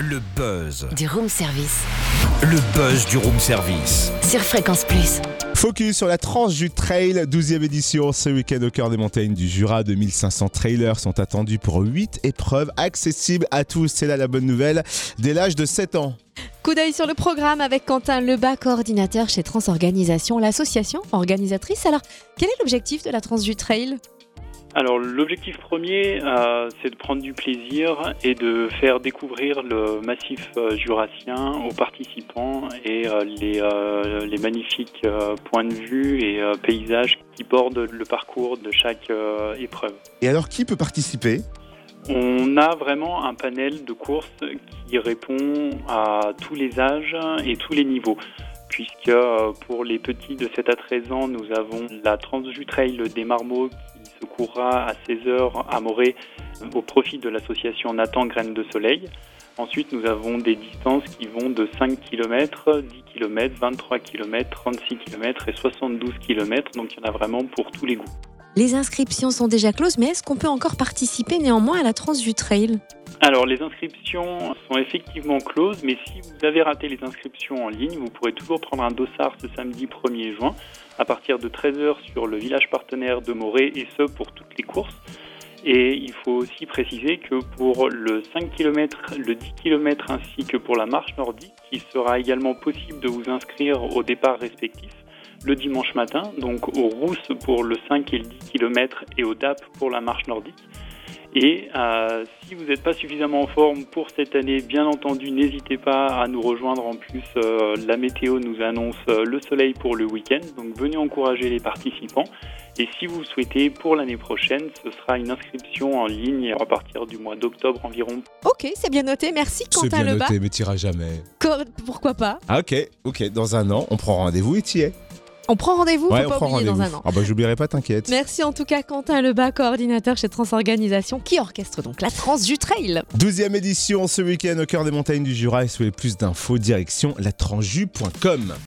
Le buzz. Du room service. Le buzz du room service. Sur Fréquence Plus. Focus sur la tranche du trail, 12e édition. Ce week-end au cœur des montagnes du Jura, 2500 trailers sont attendus pour 8 épreuves accessibles à tous. C'est là la bonne nouvelle, dès l'âge de 7 ans. Coup d'œil sur le programme avec Quentin Lebas, coordinateur chez Transorganisation, l'association organisatrice. Alors, quel est l'objectif de la Trans du Trail? Alors l'objectif premier, euh, c'est de prendre du plaisir et de faire découvrir le massif euh, jurassien aux participants et euh, les, euh, les, magnifiques euh, points de vue et paysages qui bordent le parcours de chaque épreuve. Et alors qui peut participer? On a vraiment un panel de courses qui répond à tous les âges et tous les niveaux puisque pour les petits de 7 à 13 ans, nous avons la Transju Trail des Marmots qui se courra à 16 heures à Morée au profit de l'association Nathan Graines de Soleil. Ensuite, nous avons des distances qui vont de 5 km, 10 km, 23 km, 36 km et 72 km. Donc, il y en a vraiment pour tous les goûts. Les inscriptions sont déjà closes, mais est-ce qu'on peut encore participer néanmoins à la Trans du Trail alors les inscriptions sont effectivement closes, mais si vous avez raté les inscriptions en ligne, vous pourrez toujours prendre un dossard ce samedi 1er juin à partir de 13h sur le village partenaire de Morée et ce pour toutes les courses. Et il faut aussi préciser que pour le 5 km, le 10 km ainsi que pour la marche nordique, il sera également possible de vous inscrire au départ respectif le dimanche matin, donc aux rousses pour le 5 et le 10 km et au DAP pour la marche nordique. Et euh, si vous n'êtes pas suffisamment en forme pour cette année, bien entendu, n'hésitez pas à nous rejoindre. En plus, euh, la météo nous annonce euh, le soleil pour le week-end. Donc venez encourager les participants. Et si vous le souhaitez, pour l'année prochaine, ce sera une inscription en ligne à partir du mois d'octobre environ. Ok, c'est bien noté. Merci C'est Quentin bien Lebas. noté, mais t'iras jamais. Co- Pourquoi pas? Ah, ok, ok, dans un an, on prend rendez-vous et t'y es. On prend rendez-vous, Ouais, faut pas oublier dans un an. Ah bah j'oublierai pas, t'inquiète. Merci en tout cas Quentin Lebas, coordinateur chez Transorganisation, qui orchestre donc la Trans du Trail. 12e édition ce week-end au cœur des montagnes du Jura et si vous voulez plus d'infos, direction latranju.com.